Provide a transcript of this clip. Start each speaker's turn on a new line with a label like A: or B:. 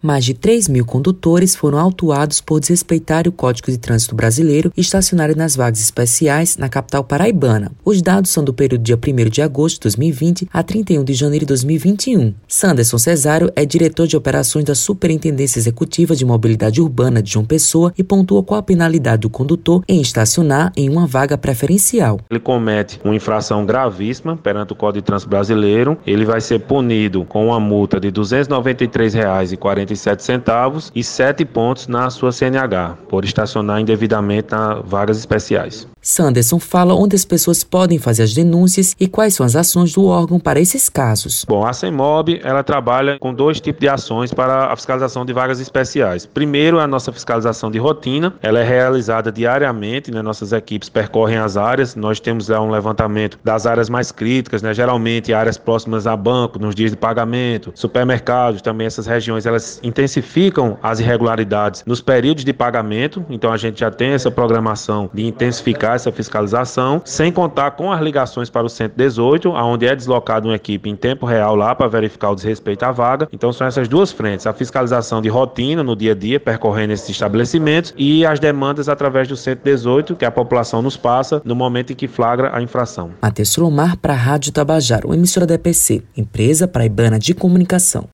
A: Mais de 3 mil condutores foram autuados por desrespeitar o Código de Trânsito Brasileiro e estacionarem nas vagas especiais na capital paraibana. Os dados são do período de 1 de agosto de 2020 a 31 de janeiro de 2021. Sanderson Cesário é diretor de operações da Superintendência Executiva de Mobilidade Urbana de João Pessoa e pontua qual a penalidade do condutor em estacionar em uma vaga preferencial.
B: Ele comete uma infração gravíssima perante o Código de Trânsito Brasileiro. Ele vai ser punido com uma multa de R$ 293,40 centavos e 7 pontos na sua CNH, por estacionar indevidamente nas vagas especiais.
A: Sanderson fala onde as pessoas podem fazer as denúncias e quais são as ações do órgão para esses casos.
B: Bom, a CEMOB, ela trabalha com dois tipos de ações para a fiscalização de vagas especiais. Primeiro, a nossa fiscalização de rotina, ela é realizada diariamente, né? nossas equipes percorrem as áreas, nós temos lá um levantamento das áreas mais críticas, né? geralmente áreas próximas a banco, nos dias de pagamento, supermercados, também essas regiões, elas intensificam as irregularidades nos períodos de pagamento, então a gente já tem essa programação de intensificar essa fiscalização, sem contar com as ligações para o 118, onde é deslocada uma equipe em tempo real lá para verificar o desrespeito à vaga. Então são essas duas frentes, a fiscalização de rotina no dia a dia, percorrendo esses estabelecimentos, e as demandas através do 118, que a população nos passa no momento em que flagra a infração.
A: Matheus Lomar para a Rádio Tabajaro, emissora da EPC, empresa paraibana de comunicação.